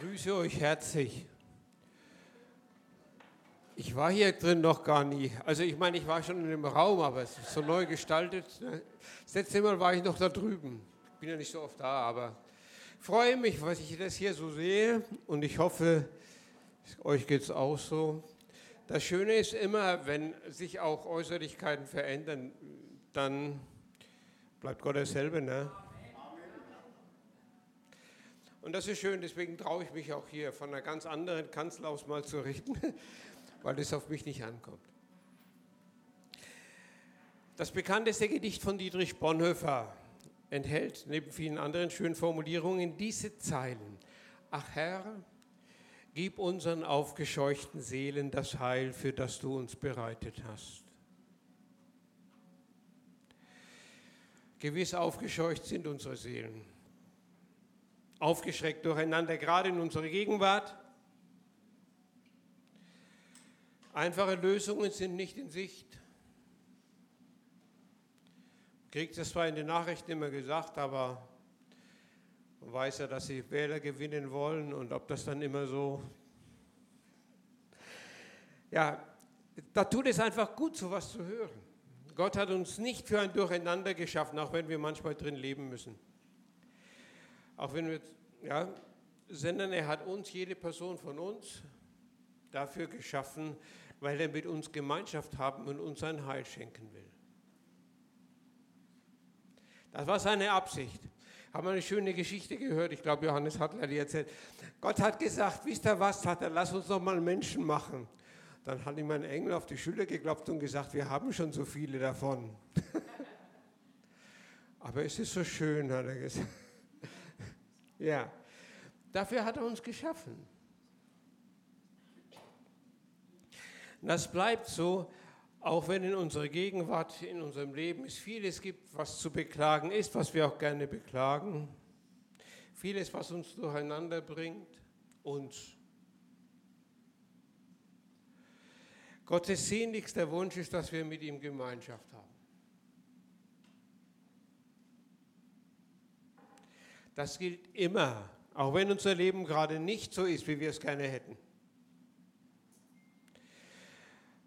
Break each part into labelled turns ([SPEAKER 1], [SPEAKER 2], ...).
[SPEAKER 1] grüße euch herzlich. Ich war hier drin noch gar nie. Also ich meine, ich war schon in dem Raum, aber es ist so neu gestaltet. Ne? Das letzte Mal war ich noch da drüben. Ich bin ja nicht so oft da, aber freue mich, was ich das hier so sehe und ich hoffe, euch geht es auch so. Das Schöne ist immer, wenn sich auch Äußerlichkeiten verändern, dann bleibt Gott dasselbe. Ne? Und das ist schön, deswegen traue ich mich auch hier von einer ganz anderen Kanzel aus mal zu richten, weil es auf mich nicht ankommt. Das bekannteste Gedicht von Dietrich Bonhoeffer enthält neben vielen anderen schönen Formulierungen diese Zeilen. Ach Herr, gib unseren aufgescheuchten Seelen das Heil, für das du uns bereitet hast. Gewiss aufgescheucht sind unsere Seelen aufgeschreckt durcheinander, gerade in unserer Gegenwart. Einfache Lösungen sind nicht in Sicht. Kriegt das zwar in den Nachrichten immer gesagt, aber man weiß ja, dass sie Wähler gewinnen wollen und ob das dann immer so. Ja, da tut es einfach gut, so was zu hören. Gott hat uns nicht für ein Durcheinander geschaffen, auch wenn wir manchmal drin leben müssen auch wenn wir, ja, sondern er hat uns, jede Person von uns, dafür geschaffen, weil er mit uns Gemeinschaft haben und uns sein Heil schenken will. Das war seine Absicht. Haben wir eine schöne Geschichte gehört? Ich glaube, Johannes hat die erzählt. Gott hat gesagt, wisst ihr was, hat er, lass uns doch mal Menschen machen. Dann hat ihm ein Engel auf die Schulter geklopft und gesagt, wir haben schon so viele davon. Aber es ist so schön, hat er gesagt. Ja, dafür hat er uns geschaffen. Das bleibt so, auch wenn in unserer Gegenwart, in unserem Leben es vieles gibt, was zu beklagen ist, was wir auch gerne beklagen. Vieles, was uns durcheinander bringt, uns. Gottes sehnlichster Wunsch ist, dass wir mit ihm Gemeinschaft haben. Das gilt immer, auch wenn unser Leben gerade nicht so ist, wie wir es gerne hätten.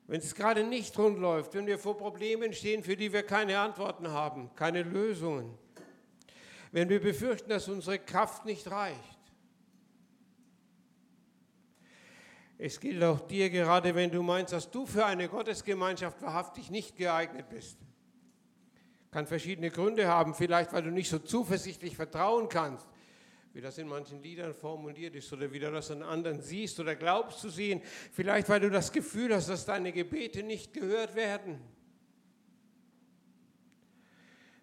[SPEAKER 1] Wenn es gerade nicht rund läuft, wenn wir vor Problemen stehen, für die wir keine Antworten haben, keine Lösungen, wenn wir befürchten, dass unsere Kraft nicht reicht. Es gilt auch dir, gerade wenn du meinst, dass du für eine Gottesgemeinschaft wahrhaftig nicht geeignet bist. Kann verschiedene Gründe haben, vielleicht weil du nicht so zuversichtlich vertrauen kannst, wie das in manchen Liedern formuliert ist, oder wie du das an anderen siehst oder glaubst zu sehen. Vielleicht weil du das Gefühl hast, dass deine Gebete nicht gehört werden.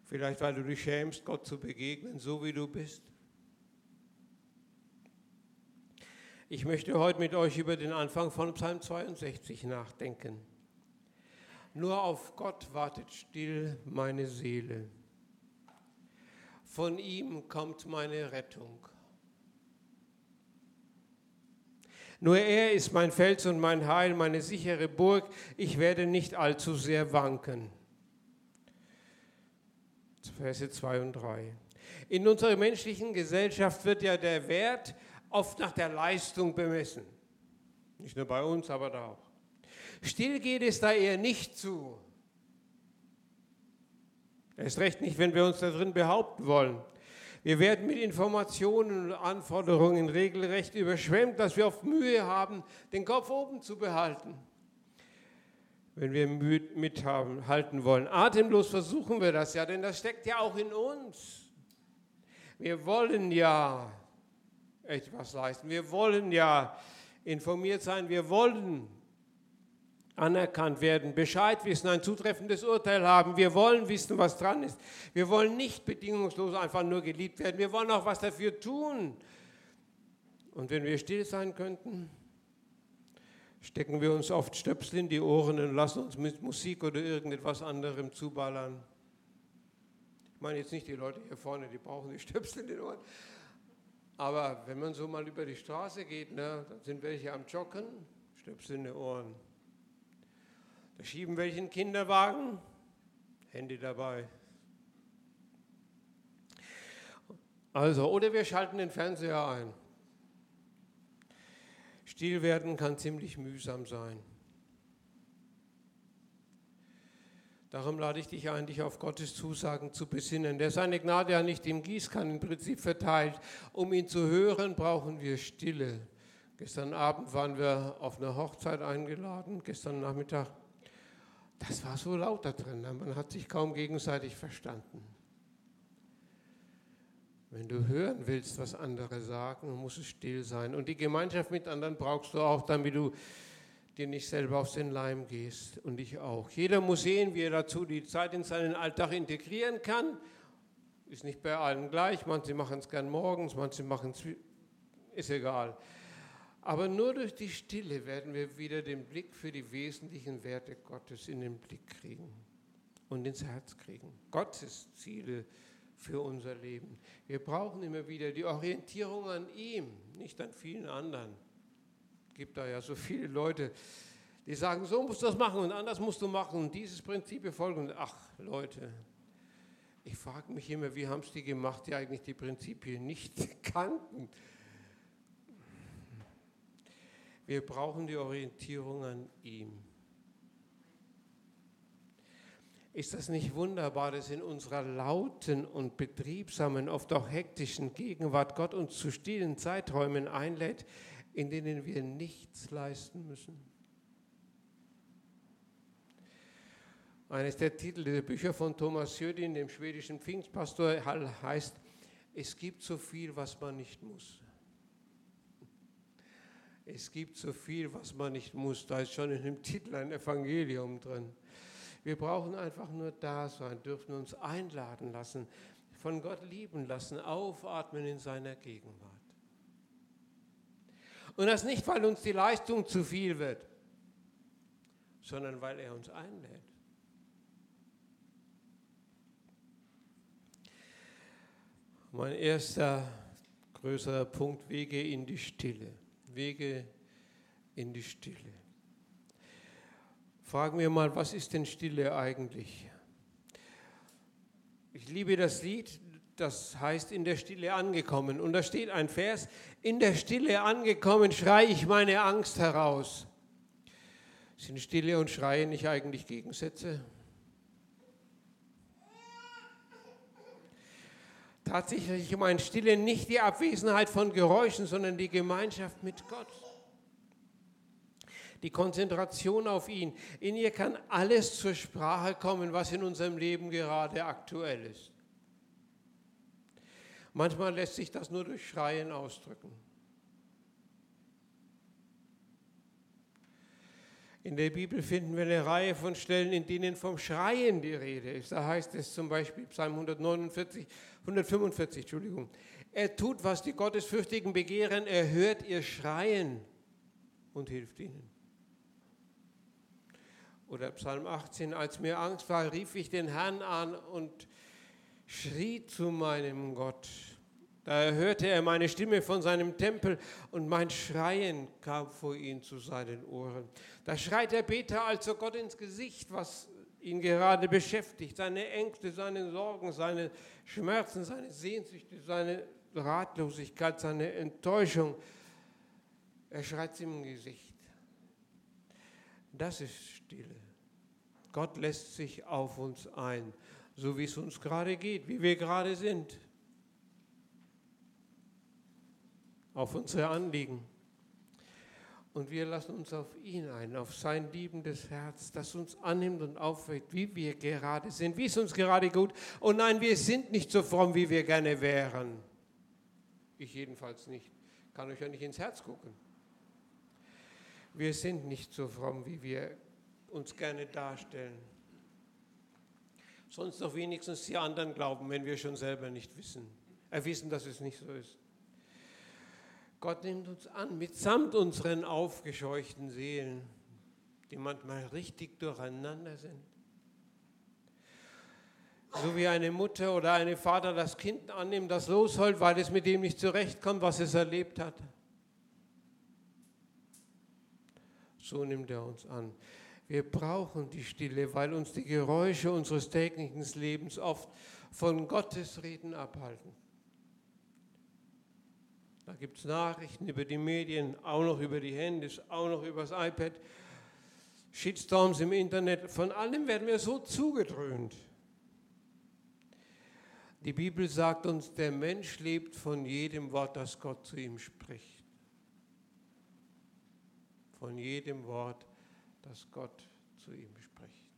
[SPEAKER 1] Vielleicht weil du dich schämst, Gott zu begegnen, so wie du bist. Ich möchte heute mit euch über den Anfang von Psalm 62 nachdenken. Nur auf Gott wartet still meine Seele. Von ihm kommt meine Rettung. Nur er ist mein Fels und mein Heil, meine sichere Burg. Ich werde nicht allzu sehr wanken. Verse 2 und 3. In unserer menschlichen Gesellschaft wird ja der Wert oft nach der Leistung bemessen. Nicht nur bei uns, aber da auch. Still geht es da eher nicht zu. Erst recht nicht, wenn wir uns da drin behaupten wollen. Wir werden mit Informationen und Anforderungen regelrecht überschwemmt, dass wir oft Mühe haben, den Kopf oben zu behalten, wenn wir mithalten wollen. Atemlos versuchen wir das ja, denn das steckt ja auch in uns. Wir wollen ja etwas leisten, wir wollen ja informiert sein, wir wollen anerkannt werden, Bescheid wissen, ein zutreffendes Urteil haben. Wir wollen wissen, was dran ist. Wir wollen nicht bedingungslos einfach nur geliebt werden. Wir wollen auch was dafür tun. Und wenn wir still sein könnten, stecken wir uns oft Stöpsel in die Ohren und lassen uns mit Musik oder irgendetwas anderem zuballern. Ich meine jetzt nicht die Leute hier vorne, die brauchen die Stöpsel in den Ohren. Aber wenn man so mal über die Straße geht, ne, dann sind welche am Joggen, Stöpsel in den Ohren. Da schieben welche einen Kinderwagen, Handy dabei. Also, oder wir schalten den Fernseher ein. Still werden kann ziemlich mühsam sein. Darum lade ich dich ein, dich auf Gottes Zusagen zu besinnen. Der seine Gnade ja nicht im Gießkannenprinzip verteilt. Um ihn zu hören, brauchen wir Stille. Gestern Abend waren wir auf einer Hochzeit eingeladen, gestern Nachmittag. Das war so laut da drin, man hat sich kaum gegenseitig verstanden. Wenn du hören willst, was andere sagen, muss es still sein. Und die Gemeinschaft mit anderen brauchst du auch, damit du dir nicht selber auf den Leim gehst und ich auch. Jeder muss sehen, wie er dazu die Zeit in seinen Alltag integrieren kann. Ist nicht bei allen gleich. Manche machen es gern morgens, manche machen es, ist egal. Aber nur durch die Stille werden wir wieder den Blick für die wesentlichen Werte Gottes in den Blick kriegen und ins Herz kriegen. Gottes Ziele für unser Leben. Wir brauchen immer wieder die Orientierung an ihm, nicht an vielen anderen. Es gibt da ja so viele Leute, die sagen, so musst du das machen und anders musst du machen und dieses Prinzip befolgen. Ach Leute, ich frage mich immer, wie haben es die gemacht, die eigentlich die Prinzipien nicht kannten? Wir brauchen die Orientierung an ihm. Ist das nicht wunderbar, dass in unserer lauten und betriebsamen, oft auch hektischen Gegenwart Gott uns zu stillen Zeiträumen einlädt, in denen wir nichts leisten müssen? Eines der Titel der Bücher von Thomas Jödin, dem schwedischen Pfingstpastor, heißt, es gibt so viel, was man nicht muss. Es gibt so viel, was man nicht muss. Da ist schon in dem Titel ein Evangelium drin. Wir brauchen einfach nur da sein, dürfen uns einladen lassen, von Gott lieben lassen, aufatmen in seiner Gegenwart. Und das nicht, weil uns die Leistung zu viel wird, sondern weil er uns einlädt. Mein erster größerer Punkt, Wege in die Stille. Wege in die Stille. Fragen wir mal, was ist denn Stille eigentlich? Ich liebe das Lied, das heißt in der Stille angekommen. Und da steht ein Vers, in der Stille angekommen schrei ich meine Angst heraus. Sind Stille und Schreie nicht eigentlich Gegensätze? Tatsächlich meint Stille nicht die Abwesenheit von Geräuschen, sondern die Gemeinschaft mit Gott. Die Konzentration auf ihn. In ihr kann alles zur Sprache kommen, was in unserem Leben gerade aktuell ist. Manchmal lässt sich das nur durch Schreien ausdrücken. In der Bibel finden wir eine Reihe von Stellen, in denen vom Schreien die Rede ist. Da heißt es zum Beispiel Psalm 149, 145, Entschuldigung. Er tut, was die Gottesfürchtigen begehren, er hört ihr Schreien und hilft ihnen. Oder Psalm 18, als mir Angst war, rief ich den Herrn an und schrie zu meinem Gott. Da hörte er meine Stimme von seinem Tempel und mein Schreien kam vor ihn zu seinen Ohren. Da schreit der Beter also Gott ins Gesicht, was ihn gerade beschäftigt, seine Ängste, seine Sorgen, seine Schmerzen, seine Sehnsüchte, seine Ratlosigkeit, seine Enttäuschung. Er schreit es im Gesicht. Das ist Stille. Gott lässt sich auf uns ein, so wie es uns gerade geht, wie wir gerade sind. auf unsere Anliegen. Und wir lassen uns auf ihn ein, auf sein liebendes Herz, das uns annimmt und aufweckt, wie wir gerade sind, wie es uns gerade gut. Und nein, wir sind nicht so fromm, wie wir gerne wären. Ich jedenfalls nicht. Kann euch ja nicht ins Herz gucken. Wir sind nicht so fromm, wie wir uns gerne darstellen. Sonst noch wenigstens die anderen glauben, wenn wir schon selber nicht wissen. Er wissen, dass es nicht so ist. Gott nimmt uns an, mitsamt unseren aufgescheuchten Seelen, die manchmal richtig durcheinander sind. So wie eine Mutter oder ein Vater das Kind annimmt, das losholt, weil es mit dem nicht zurechtkommt, was es erlebt hat. So nimmt er uns an. Wir brauchen die Stille, weil uns die Geräusche unseres täglichen Lebens oft von Gottes Reden abhalten. Da gibt es Nachrichten über die Medien, auch noch über die Handys, auch noch über das iPad. Shitstorms im Internet, von allem werden wir so zugedröhnt. Die Bibel sagt uns, der Mensch lebt von jedem Wort, das Gott zu ihm spricht. Von jedem Wort, das Gott zu ihm spricht.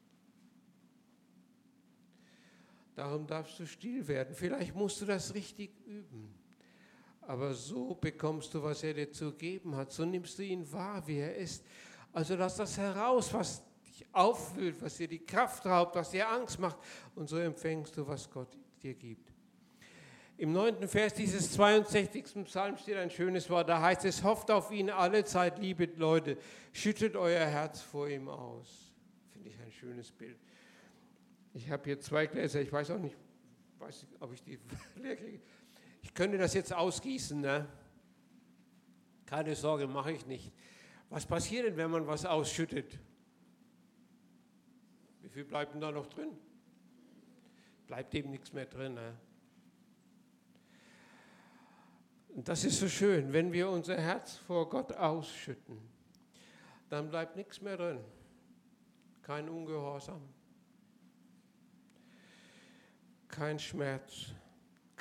[SPEAKER 1] Darum darfst du still werden. Vielleicht musst du das richtig üben. Aber so bekommst du, was er dir zu geben hat. So nimmst du ihn wahr, wie er ist. Also lass das heraus, was dich auffüllt, was dir die Kraft raubt, was dir Angst macht. Und so empfängst du, was Gott dir gibt. Im neunten Vers dieses 62. Psalms steht ein schönes Wort. Da heißt es, hofft auf ihn alle Zeit, liebe Leute, schüttet euer Herz vor ihm aus. Finde ich ein schönes Bild. Ich habe hier zwei Gläser, ich weiß auch nicht, weiß, ob ich die leer kriege. Ich könnte das jetzt ausgießen, ne? Keine Sorge, mache ich nicht. Was passiert denn, wenn man was ausschüttet? Wie viel bleibt denn da noch drin? Bleibt eben nichts mehr drin. Ne? Und das ist so schön, wenn wir unser Herz vor Gott ausschütten, dann bleibt nichts mehr drin. Kein Ungehorsam, kein Schmerz,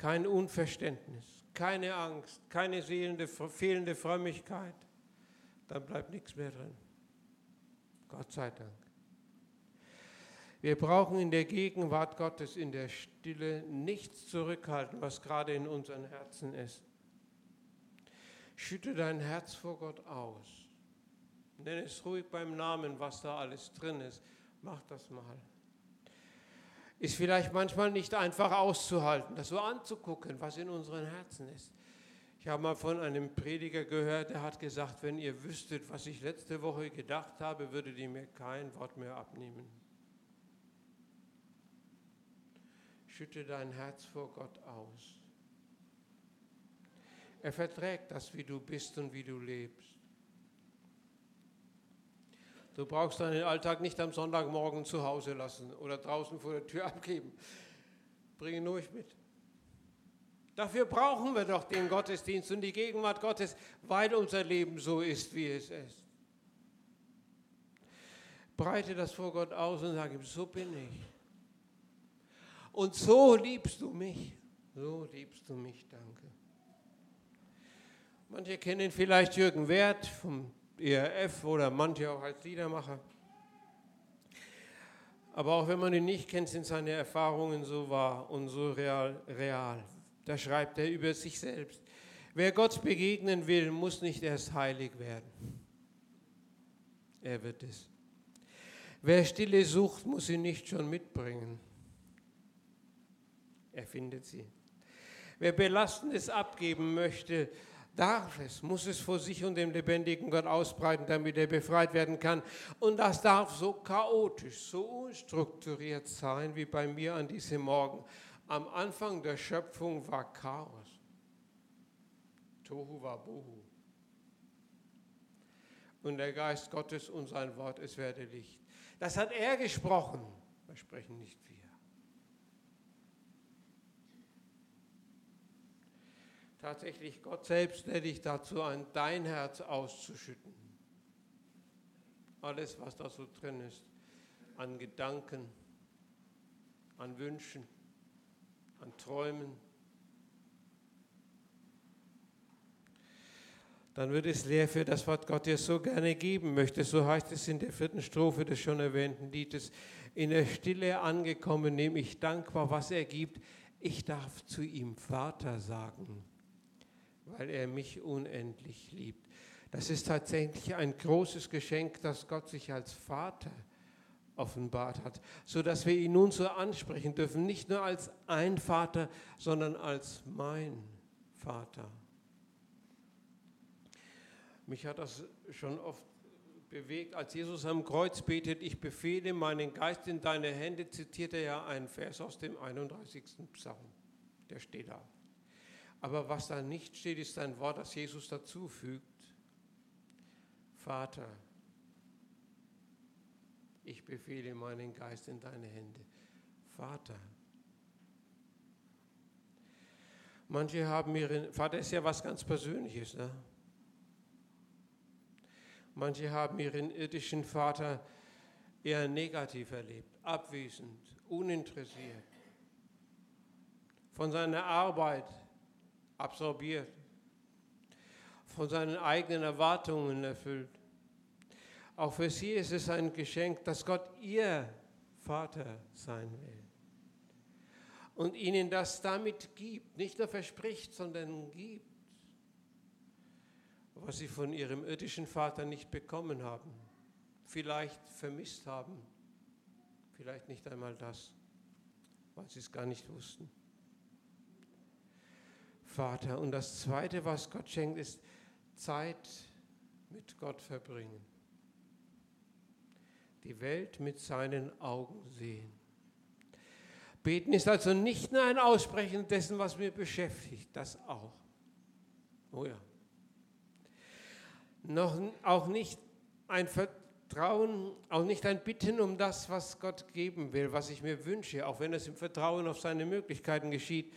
[SPEAKER 1] kein Unverständnis, keine Angst, keine fehlende, fehlende Frömmigkeit. Dann bleibt nichts mehr drin. Gott sei Dank. Wir brauchen in der Gegenwart Gottes, in der Stille, nichts zurückhalten, was gerade in unseren Herzen ist. Schütte dein Herz vor Gott aus. Nenn es ruhig beim Namen, was da alles drin ist. Mach das mal. Ist vielleicht manchmal nicht einfach auszuhalten, das so anzugucken, was in unseren Herzen ist. Ich habe mal von einem Prediger gehört, der hat gesagt, wenn ihr wüsstet, was ich letzte Woche gedacht habe, würdet ihr mir kein Wort mehr abnehmen. Schütte dein Herz vor Gott aus. Er verträgt das, wie du bist und wie du lebst. Du brauchst deinen Alltag nicht am Sonntagmorgen zu Hause lassen oder draußen vor der Tür abgeben. Bring ihn ruhig mit. Dafür brauchen wir doch den Gottesdienst und die Gegenwart Gottes, weil unser Leben so ist, wie es ist. Breite das vor Gott aus und sage ihm, so bin ich. Und so liebst du mich. So liebst du mich, danke. Manche kennen vielleicht Jürgen Wert vom ERF oder manche auch als Liedermacher. Aber auch wenn man ihn nicht kennt, sind seine Erfahrungen so wahr und so real. real. Da schreibt er über sich selbst. Wer Gott begegnen will, muss nicht erst heilig werden. Er wird es. Wer Stille sucht, muss sie nicht schon mitbringen. Er findet sie. Wer Belastendes abgeben möchte, darf es, muss es vor sich und dem lebendigen Gott ausbreiten, damit er befreit werden kann. Und das darf so chaotisch, so unstrukturiert sein wie bei mir an diesem Morgen. Am Anfang der Schöpfung war Chaos. Tohu war Bohu. Und der Geist Gottes und sein Wort, es werde Licht. Das hat er gesprochen. Wir sprechen nicht wir. Tatsächlich Gott selbst lädt dich dazu ein, dein Herz auszuschütten. Alles, was da so drin ist, an Gedanken, an Wünschen, an Träumen. Dann wird es leer für das, was Gott dir so gerne geben möchte. So heißt es in der vierten Strophe des schon erwähnten Liedes. In der Stille angekommen, nehme ich dankbar, was er gibt. Ich darf zu ihm Vater sagen weil er mich unendlich liebt. Das ist tatsächlich ein großes Geschenk, dass Gott sich als Vater offenbart hat, so dass wir ihn nun so ansprechen dürfen, nicht nur als ein Vater, sondern als mein Vater. Mich hat das schon oft bewegt, als Jesus am Kreuz betet, ich befehle meinen Geist in deine Hände, zitiert er ja einen Vers aus dem 31. Psalm. Der steht da. Aber was da nicht steht, ist ein Wort, das Jesus dazufügt. Vater, ich befehle meinen Geist in deine Hände. Vater. Manche haben ihren Vater ist ja was ganz Persönliches. Ne? Manche haben ihren irdischen Vater eher negativ erlebt, abwesend, uninteressiert, von seiner Arbeit absorbiert, von seinen eigenen Erwartungen erfüllt. Auch für sie ist es ein Geschenk, dass Gott ihr Vater sein will und ihnen das damit gibt, nicht nur verspricht, sondern gibt, was sie von ihrem irdischen Vater nicht bekommen haben, vielleicht vermisst haben, vielleicht nicht einmal das, weil sie es gar nicht wussten. Vater. Und das Zweite, was Gott schenkt, ist Zeit mit Gott verbringen. Die Welt mit seinen Augen sehen. Beten ist also nicht nur ein Aussprechen dessen, was mir beschäftigt, das auch. Oh ja. Noch, auch nicht ein Vertrauen, auch nicht ein Bitten um das, was Gott geben will, was ich mir wünsche, auch wenn es im Vertrauen auf seine Möglichkeiten geschieht,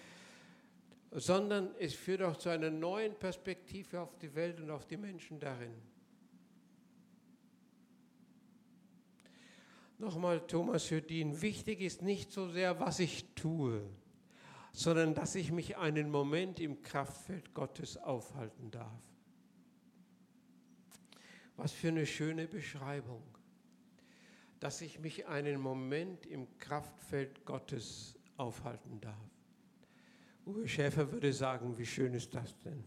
[SPEAKER 1] sondern es führt auch zu einer neuen Perspektive auf die Welt und auf die Menschen darin. Nochmal Thomas Judin, wichtig ist nicht so sehr, was ich tue, sondern dass ich mich einen Moment im Kraftfeld Gottes aufhalten darf. Was für eine schöne Beschreibung, dass ich mich einen Moment im Kraftfeld Gottes aufhalten darf. Uwe Schäfer würde sagen, wie schön ist das denn?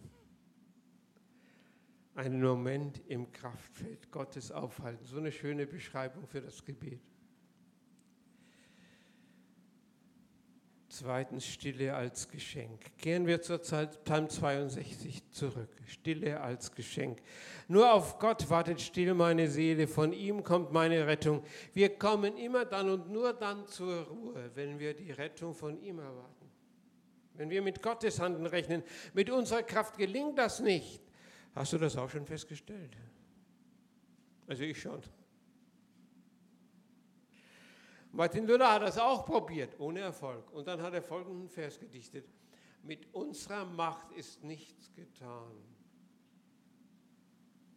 [SPEAKER 1] einen Moment im Kraftfeld Gottes aufhalten. So eine schöne Beschreibung für das Gebet. Zweitens Stille als Geschenk. Kehren wir zur Zeit Psalm 62 zurück. Stille als Geschenk. Nur auf Gott wartet still meine Seele, von ihm kommt meine Rettung. Wir kommen immer dann und nur dann zur Ruhe, wenn wir die Rettung von ihm erwarten. Wenn wir mit Gottes Handeln rechnen, mit unserer Kraft gelingt das nicht. Hast du das auch schon festgestellt? Also ich schon. Martin Luther hat das auch probiert, ohne Erfolg. Und dann hat er folgenden Vers gedichtet. Mit unserer Macht ist nichts getan.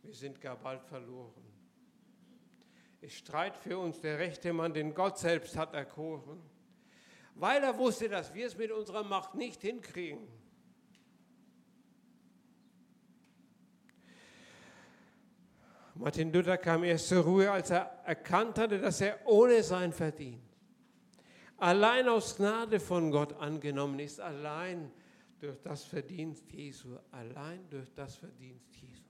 [SPEAKER 1] Wir sind gar bald verloren. Es streit für uns der rechte Mann, den Gott selbst hat erkoren, weil er wusste, dass wir es mit unserer Macht nicht hinkriegen. Martin Luther kam erst zur Ruhe, als er erkannt hatte, dass er ohne sein Verdienst allein aus Gnade von Gott angenommen ist, allein durch das Verdienst Jesu, allein durch das Verdienst Jesu.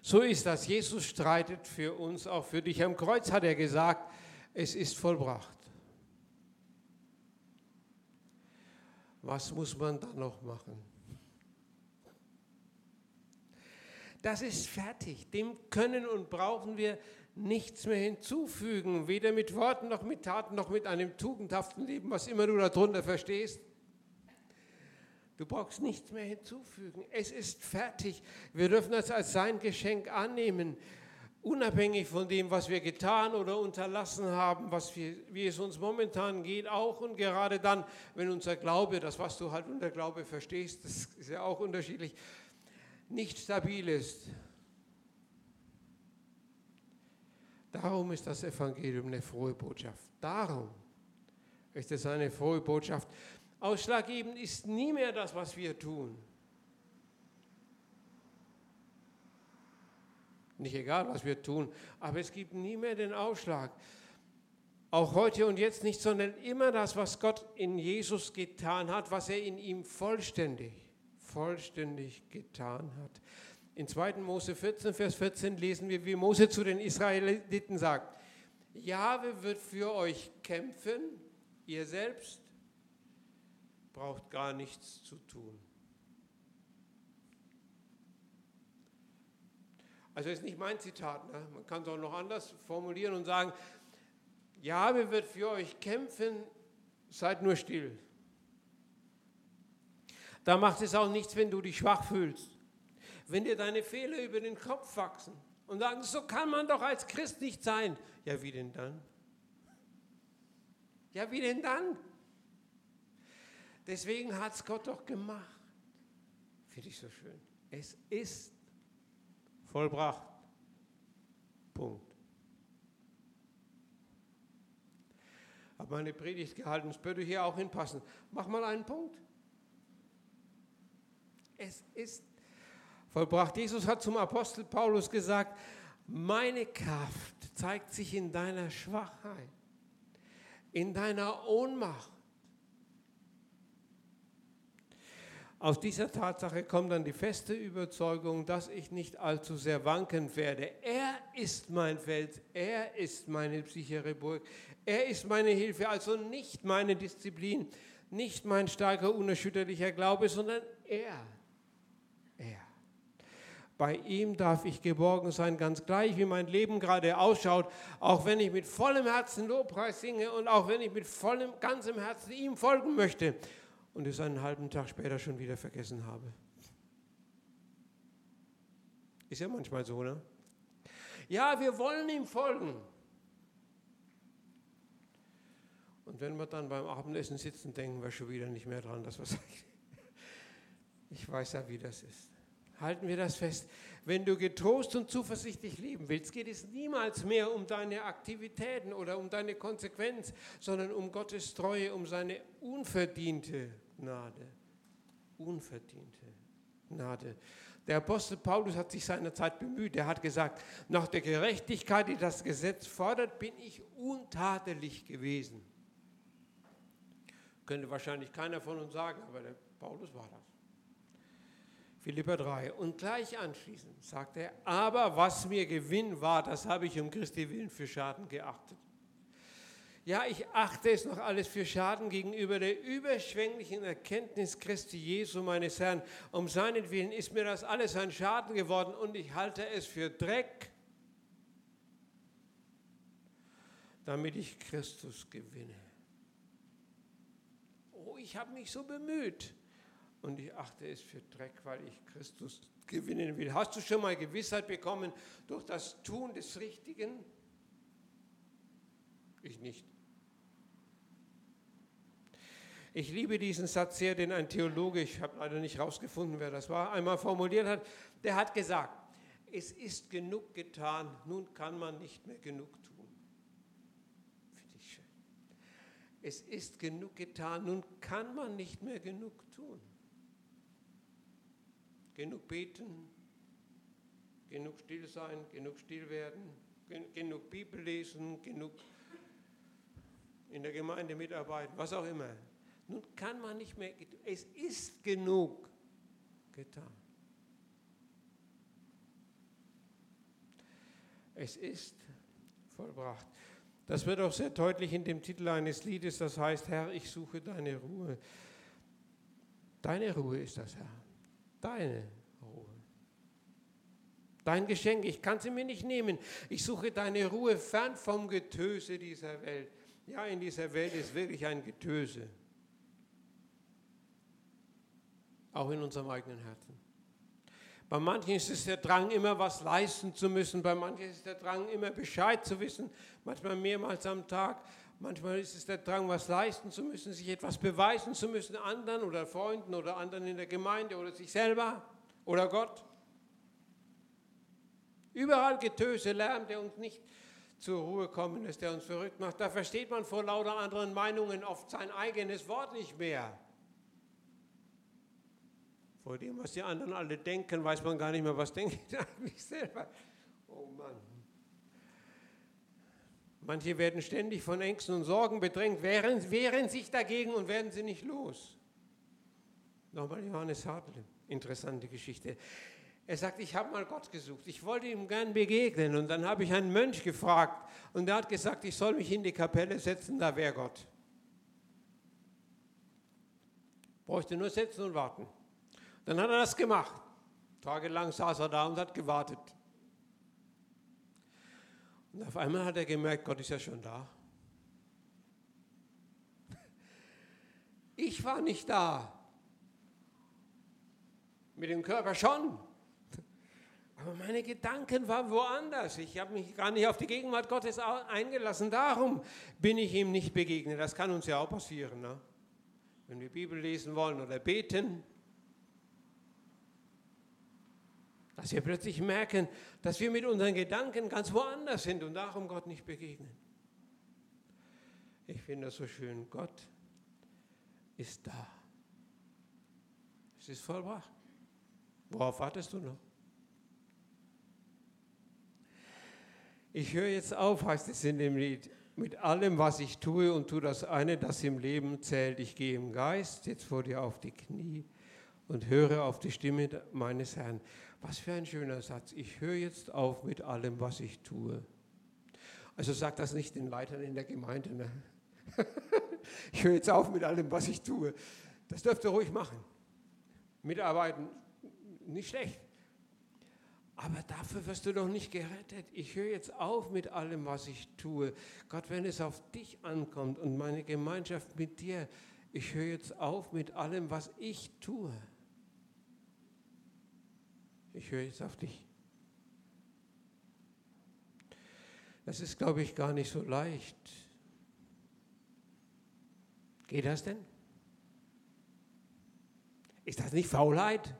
[SPEAKER 1] So ist das. Jesus streitet für uns, auch für dich. Am Kreuz hat er gesagt, es ist vollbracht. Was muss man da noch machen? das ist fertig. Dem können und brauchen wir nichts mehr hinzufügen, weder mit Worten noch mit Taten noch mit einem tugendhaften Leben, was immer du darunter verstehst. Du brauchst nichts mehr hinzufügen. Es ist fertig. Wir dürfen es als sein Geschenk annehmen, unabhängig von dem, was wir getan oder unterlassen haben, was wir, wie es uns momentan geht, auch und gerade dann, wenn unser Glaube, das, was du halt unter Glaube verstehst, das ist ja auch unterschiedlich, nicht stabil ist. Darum ist das Evangelium eine frohe Botschaft. Darum ist es eine frohe Botschaft. Ausschlaggebend ist nie mehr das, was wir tun. Nicht egal, was wir tun, aber es gibt nie mehr den Ausschlag. Auch heute und jetzt nicht, sondern immer das, was Gott in Jesus getan hat, was er in ihm vollständig vollständig getan hat. In 2. Mose 14, Vers 14 lesen wir, wie Mose zu den Israeliten sagt, Jahwe wird für euch kämpfen, ihr selbst braucht gar nichts zu tun. Also ist nicht mein Zitat, ne? man kann es auch noch anders formulieren und sagen, Jahwe wird für euch kämpfen, seid nur still. Da macht es auch nichts, wenn du dich schwach fühlst. Wenn dir deine Fehler über den Kopf wachsen und sagen, so kann man doch als Christ nicht sein. Ja, wie denn dann? Ja, wie denn dann? Deswegen hat es Gott doch gemacht. Finde ich so schön. Es ist vollbracht. Punkt. Habe meine Predigt gehalten, es würde hier auch hinpassen. Mach mal einen Punkt. Es ist vollbracht. Jesus hat zum Apostel Paulus gesagt, meine Kraft zeigt sich in deiner Schwachheit, in deiner Ohnmacht. Aus dieser Tatsache kommt dann die feste Überzeugung, dass ich nicht allzu sehr wanken werde. Er ist mein Fels, er ist meine sichere Burg, er ist meine Hilfe, also nicht meine Disziplin, nicht mein starker, unerschütterlicher Glaube, sondern er. Er. Bei ihm darf ich geborgen sein, ganz gleich, wie mein Leben gerade ausschaut, auch wenn ich mit vollem Herzen Lobpreis singe und auch wenn ich mit vollem, ganzem Herzen ihm folgen möchte und es einen halben Tag später schon wieder vergessen habe. Ist ja manchmal so, ne? Ja, wir wollen ihm folgen. Und wenn wir dann beim Abendessen sitzen, denken wir schon wieder nicht mehr dran, dass wir sagen, ich weiß ja, wie das ist. Halten wir das fest. Wenn du getrost und zuversichtlich leben willst, geht es niemals mehr um deine Aktivitäten oder um deine Konsequenz, sondern um Gottes Treue, um seine unverdiente Gnade. Unverdiente Gnade. Der Apostel Paulus hat sich seinerzeit bemüht. Er hat gesagt, nach der Gerechtigkeit, die das Gesetz fordert, bin ich untadelig gewesen. Könnte wahrscheinlich keiner von uns sagen, aber der Paulus war das. Philippa 3. Und gleich anschließend sagt er, aber was mir Gewinn war, das habe ich um Christi willen für Schaden geachtet. Ja, ich achte es noch alles für Schaden gegenüber der überschwänglichen Erkenntnis Christi Jesu, meines Herrn. Um seinen Willen ist mir das alles ein Schaden geworden und ich halte es für Dreck, damit ich Christus gewinne. Oh, ich habe mich so bemüht und ich achte es für Dreck, weil ich Christus gewinnen will. Hast du schon mal Gewissheit bekommen durch das Tun des Richtigen? Ich nicht. Ich liebe diesen Satz sehr, den ein Theologe, ich habe leider nicht herausgefunden, wer das war, einmal formuliert hat. Der hat gesagt, es ist genug getan, nun kann man nicht mehr genug tun. Finde ich schön. Es ist genug getan, nun kann man nicht mehr genug tun. Genug beten, genug still sein, genug still werden, genug Bibel lesen, genug in der Gemeinde mitarbeiten, was auch immer. Nun kann man nicht mehr, es ist genug getan. Es ist vollbracht. Das wird auch sehr deutlich in dem Titel eines Liedes, das heißt, Herr, ich suche deine Ruhe. Deine Ruhe ist das, Herr. Deine Ruhe. Dein Geschenk, ich kann sie mir nicht nehmen. Ich suche deine Ruhe fern vom Getöse dieser Welt. Ja, in dieser Welt ist wirklich ein Getöse. Auch in unserem eigenen Herzen. Bei manchen ist es der Drang, immer was leisten zu müssen. Bei manchen ist es der Drang, immer Bescheid zu wissen. Manchmal mehrmals am Tag. Manchmal ist es der Drang, was leisten zu müssen, sich etwas beweisen zu müssen, anderen oder Freunden oder anderen in der Gemeinde oder sich selber oder Gott. Überall Getöse, Lärm, der uns nicht zur Ruhe kommen lässt, der uns verrückt macht. Da versteht man vor lauter anderen Meinungen oft sein eigenes Wort nicht mehr. Vor dem, was die anderen alle denken, weiß man gar nicht mehr, was denke ich eigentlich selber. Oh Mann. Manche werden ständig von Ängsten und Sorgen bedrängt, wehren, wehren sich dagegen und werden sie nicht los. Nochmal Johannes Hartl, interessante Geschichte. Er sagt, ich habe mal Gott gesucht, ich wollte ihm gern begegnen und dann habe ich einen Mönch gefragt und der hat gesagt, ich soll mich in die Kapelle setzen, da wäre Gott. Bräuchte nur setzen und warten. Dann hat er das gemacht. Tagelang saß er da und hat gewartet. Und auf einmal hat er gemerkt, Gott ist ja schon da. Ich war nicht da. Mit dem Körper schon. Aber meine Gedanken waren woanders. Ich habe mich gar nicht auf die Gegenwart Gottes eingelassen. Darum bin ich ihm nicht begegnet. Das kann uns ja auch passieren. Ne? wenn wir Bibel lesen wollen oder beten, dass wir plötzlich merken, dass wir mit unseren Gedanken ganz woanders sind und darum Gott nicht begegnen. Ich finde das so schön. Gott ist da. Es ist vollbracht. Worauf wartest du noch? Ich höre jetzt auf, heißt es in dem Lied, mit allem, was ich tue und tue das eine, das im Leben zählt. Ich gehe im Geist jetzt vor dir auf die Knie und höre auf die Stimme meines Herrn. Was für ein schöner Satz. Ich höre jetzt auf mit allem, was ich tue. Also sag das nicht den Leitern in der Gemeinde. Ne? ich höre jetzt auf mit allem, was ich tue. Das dürft ihr ruhig machen. Mitarbeiten, nicht schlecht. Aber dafür wirst du doch nicht gerettet. Ich höre jetzt auf mit allem, was ich tue. Gott, wenn es auf dich ankommt und meine Gemeinschaft mit dir, ich höre jetzt auf mit allem, was ich tue. Ich höre jetzt auf dich. Das ist, glaube ich, gar nicht so leicht. Geht das denn? Ist das nicht Faulheit?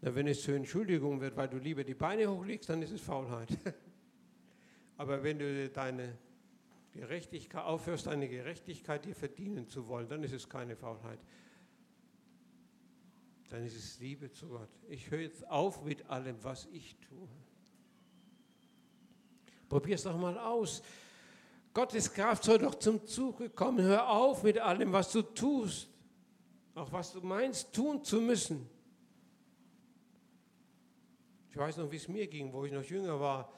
[SPEAKER 1] Na, wenn es zur Entschuldigung wird, weil du lieber die Beine hochlegst, dann ist es Faulheit. Aber wenn du deine Gerechtigkeit aufhörst, deine Gerechtigkeit dir verdienen zu wollen, dann ist es keine Faulheit. Dann ist es Liebe zu Gott. Ich höre jetzt auf mit allem, was ich tue. Probier es doch mal aus. Gottes Kraft soll doch zum Zuge kommen. Hör auf mit allem, was du tust. Auch was du meinst, tun zu müssen. Ich weiß noch, wie es mir ging, wo ich noch jünger war.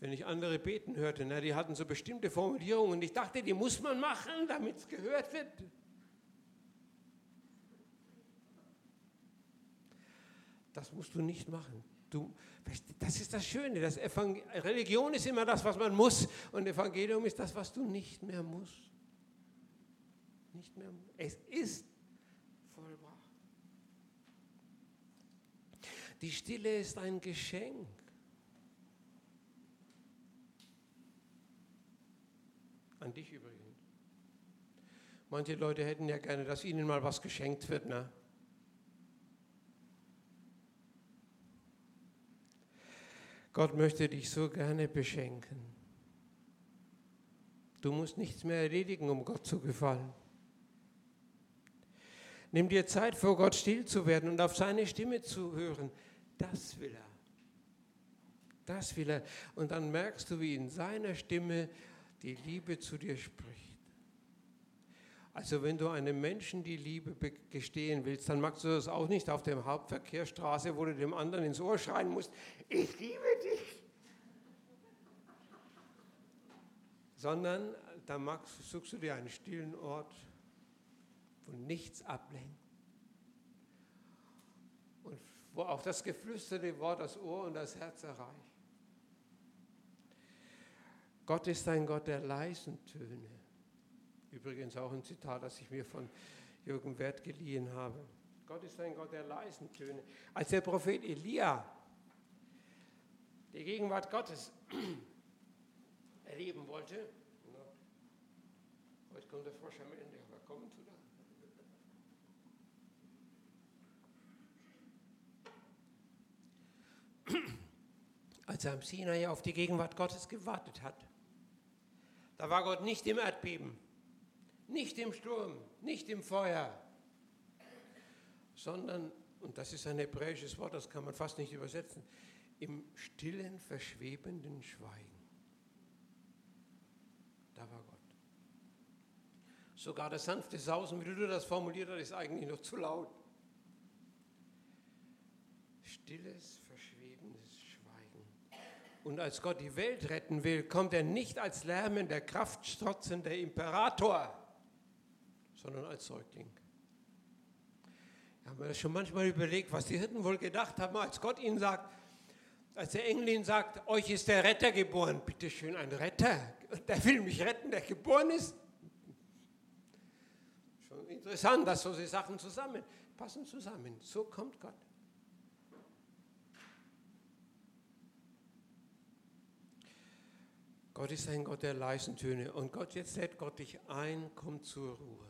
[SPEAKER 1] Wenn ich andere beten hörte, na, die hatten so bestimmte Formulierungen und ich dachte, die muss man machen, damit es gehört wird. Das musst du nicht machen. Du, das ist das Schöne. Das Religion ist immer das, was man muss. Und Evangelium ist das, was du nicht mehr musst. Nicht mehr. Es ist vollbracht. Die Stille ist ein Geschenk. An dich übrigens. Manche Leute hätten ja gerne, dass ihnen mal was geschenkt wird. Ne? Gott möchte dich so gerne beschenken. Du musst nichts mehr erledigen, um Gott zu gefallen. Nimm dir Zeit, vor Gott still zu werden und auf seine Stimme zu hören. Das will er. Das will er. Und dann merkst du, wie in seiner Stimme die Liebe zu dir spricht. Also wenn du einem Menschen die Liebe gestehen willst, dann magst du das auch nicht auf der Hauptverkehrsstraße, wo du dem anderen ins Ohr schreien musst, ich liebe dich. Sondern da magst, suchst du dir einen stillen Ort, wo nichts ablenkt. Und wo auch das geflüsterte Wort das Ohr und das Herz erreicht. Gott ist ein Gott der leisen Töne. Übrigens auch ein Zitat, das ich mir von Jürgen Wert geliehen habe. Gott ist ein Gott der leisen Töne. Als der Prophet Elia die Gegenwart Gottes erleben wollte, heute kommt der Frosch am Ende, aber kommen tut er. Als er am Sinai auf die Gegenwart Gottes gewartet hat, da war Gott nicht im Erdbeben nicht im Sturm, nicht im Feuer, sondern, und das ist ein hebräisches Wort, das kann man fast nicht übersetzen, im stillen, verschwebenden Schweigen. Da war Gott. Sogar das sanfte Sausen, wie du das formuliert hast, ist eigentlich noch zu laut. Stilles, Schweigen. Und als Gott die Welt retten will, kommt er nicht als lärmender, kraftstrotzender Imperator, sondern als Säugling. Ich habe das schon manchmal überlegt, was die Hirten wohl gedacht haben, als Gott ihnen sagt, als der Engel ihnen sagt, euch ist der Retter geboren. Bitte schön, ein Retter. Der will mich retten, der geboren ist. Schon interessant, dass so Sachen zusammen passen zusammen. So kommt Gott. Gott ist ein Gott der leisen Töne. Und Gott, jetzt lädt Gott dich ein, komm zur Ruhe.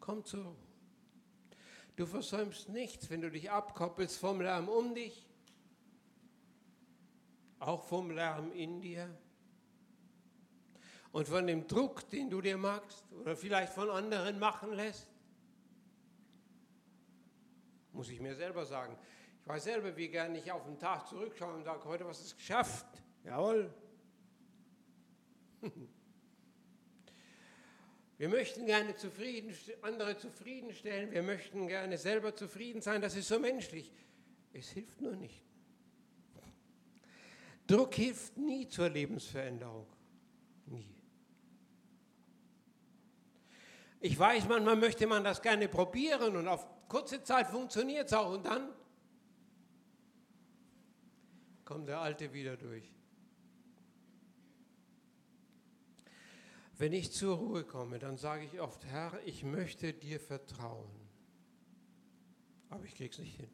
[SPEAKER 1] Komm zur Ruhe. Du versäumst nichts, wenn du dich abkoppelst vom Lärm um dich, auch vom Lärm in dir und von dem Druck, den du dir machst oder vielleicht von anderen machen lässt. Muss ich mir selber sagen. Ich weiß selber, wie gerne ich auf den Tag zurückschaue und sage, heute was ist geschafft. Jawohl. Wir möchten gerne zufrieden, andere zufriedenstellen. Wir möchten gerne selber zufrieden sein. Das ist so menschlich. Es hilft nur nicht. Druck hilft nie zur Lebensveränderung. Nie. Ich weiß, manchmal möchte man das gerne probieren und auf kurze Zeit funktioniert es auch und dann kommt der Alte wieder durch. Wenn ich zur Ruhe komme, dann sage ich oft, Herr, ich möchte dir vertrauen. Aber ich kriege es nicht hin.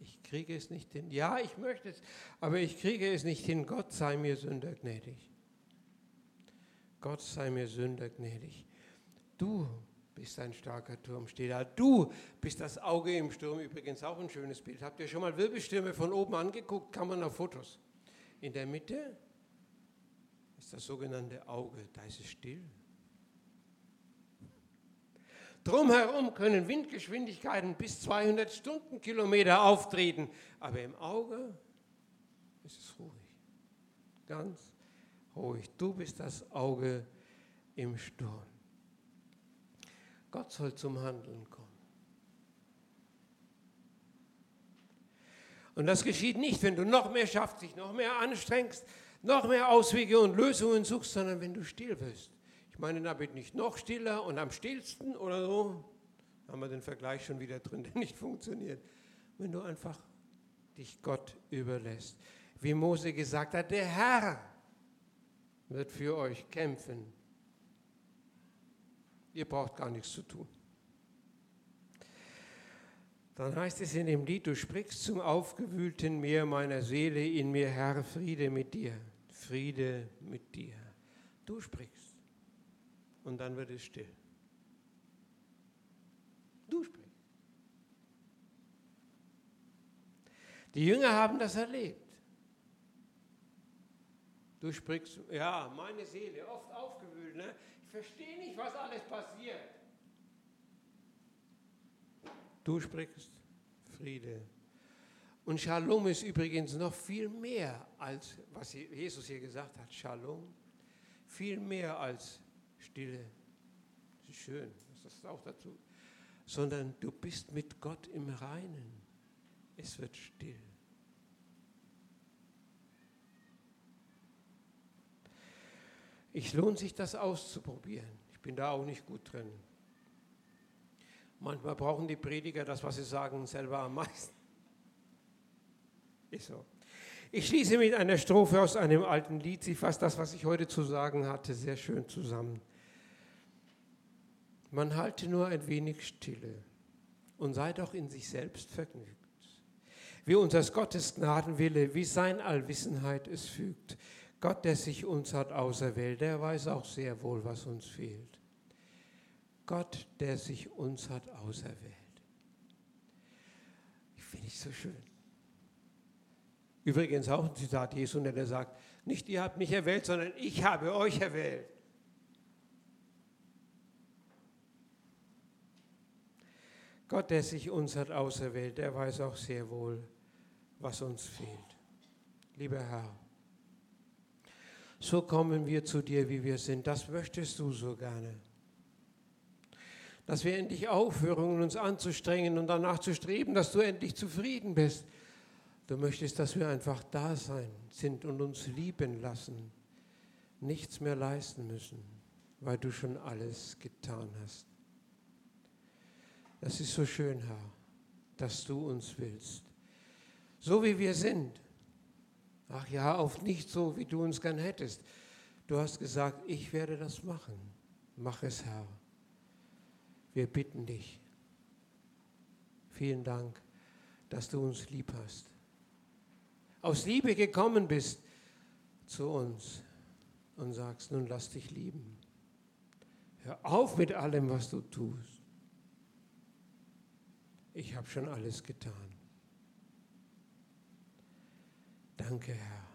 [SPEAKER 1] Ich kriege es nicht hin. Ja, ich möchte es, aber ich kriege es nicht hin. Gott sei mir Sünder gnädig. Gott sei mir Sünder gnädig. Du bist ein starker Turm, steht da. Du bist das Auge im Sturm. Übrigens auch ein schönes Bild. Habt ihr schon mal Wirbelstürme von oben angeguckt? Kann man auf Fotos. In der Mitte ist das sogenannte Auge. Da ist es still. Drumherum können Windgeschwindigkeiten bis 200 Stundenkilometer auftreten, aber im Auge ist es ruhig. Ganz ruhig. Du bist das Auge im Sturm. Gott soll zum Handeln kommen. Und das geschieht nicht, wenn du noch mehr schaffst, dich noch mehr anstrengst, noch mehr Auswege und Lösungen suchst, sondern wenn du still wirst. Ich meine damit nicht noch stiller und am stillsten oder so. Da haben wir den Vergleich schon wieder drin, der nicht funktioniert. Wenn du einfach dich Gott überlässt. Wie Mose gesagt hat, der Herr wird für euch kämpfen. Ihr braucht gar nichts zu tun. Dann heißt es in dem Lied, du sprichst zum aufgewühlten Meer meiner Seele in mir, Herr, Friede mit dir, Friede mit dir. Du sprichst und dann wird es still. Du sprichst. Die Jünger haben das erlebt. Du sprichst, ja, meine Seele, oft aufgewühlt, ne? Verstehe nicht, was alles passiert. Du sprichst Friede. Und Shalom ist übrigens noch viel mehr als, was Jesus hier gesagt hat, Shalom. Viel mehr als Stille. Das ist schön, das ist auch dazu. Sondern du bist mit Gott im Reinen. Es wird still. Ich lohnt sich das auszuprobieren. Ich bin da auch nicht gut drin. Manchmal brauchen die Prediger das, was sie sagen, selber am meisten. Ist so. Ich schließe mit einer Strophe aus einem alten Lied. Sie fasst das, was ich heute zu sagen hatte, sehr schön zusammen. Man halte nur ein wenig Stille und sei doch in sich selbst vergnügt. Wie unseres Gottes Gnadenwille, wie sein Allwissenheit es fügt. Gott, der sich uns hat auserwählt, der weiß auch sehr wohl, was uns fehlt. Gott, der sich uns hat auserwählt. Ich finde ich so schön. Übrigens auch ein Zitat Jesu, der sagt, nicht ihr habt mich erwählt, sondern ich habe euch erwählt. Gott, der sich uns hat auserwählt, der weiß auch sehr wohl, was uns fehlt. Lieber Herr, so kommen wir zu dir, wie wir sind. Das möchtest du so gerne. Dass wir endlich aufhören, uns anzustrengen und danach zu streben, dass du endlich zufrieden bist. Du möchtest, dass wir einfach da sein sind und uns lieben lassen, nichts mehr leisten müssen, weil du schon alles getan hast. Das ist so schön, Herr, dass du uns willst, so wie wir sind Ach ja, oft nicht so, wie du uns gern hättest. Du hast gesagt, ich werde das machen. Mach es, Herr. Wir bitten dich. Vielen Dank, dass du uns lieb hast. aus Liebe gekommen bist zu uns und sagst, nun lass dich lieben. Hör auf mit allem, was du tust. Ich habe schon alles getan. Danke, Herr.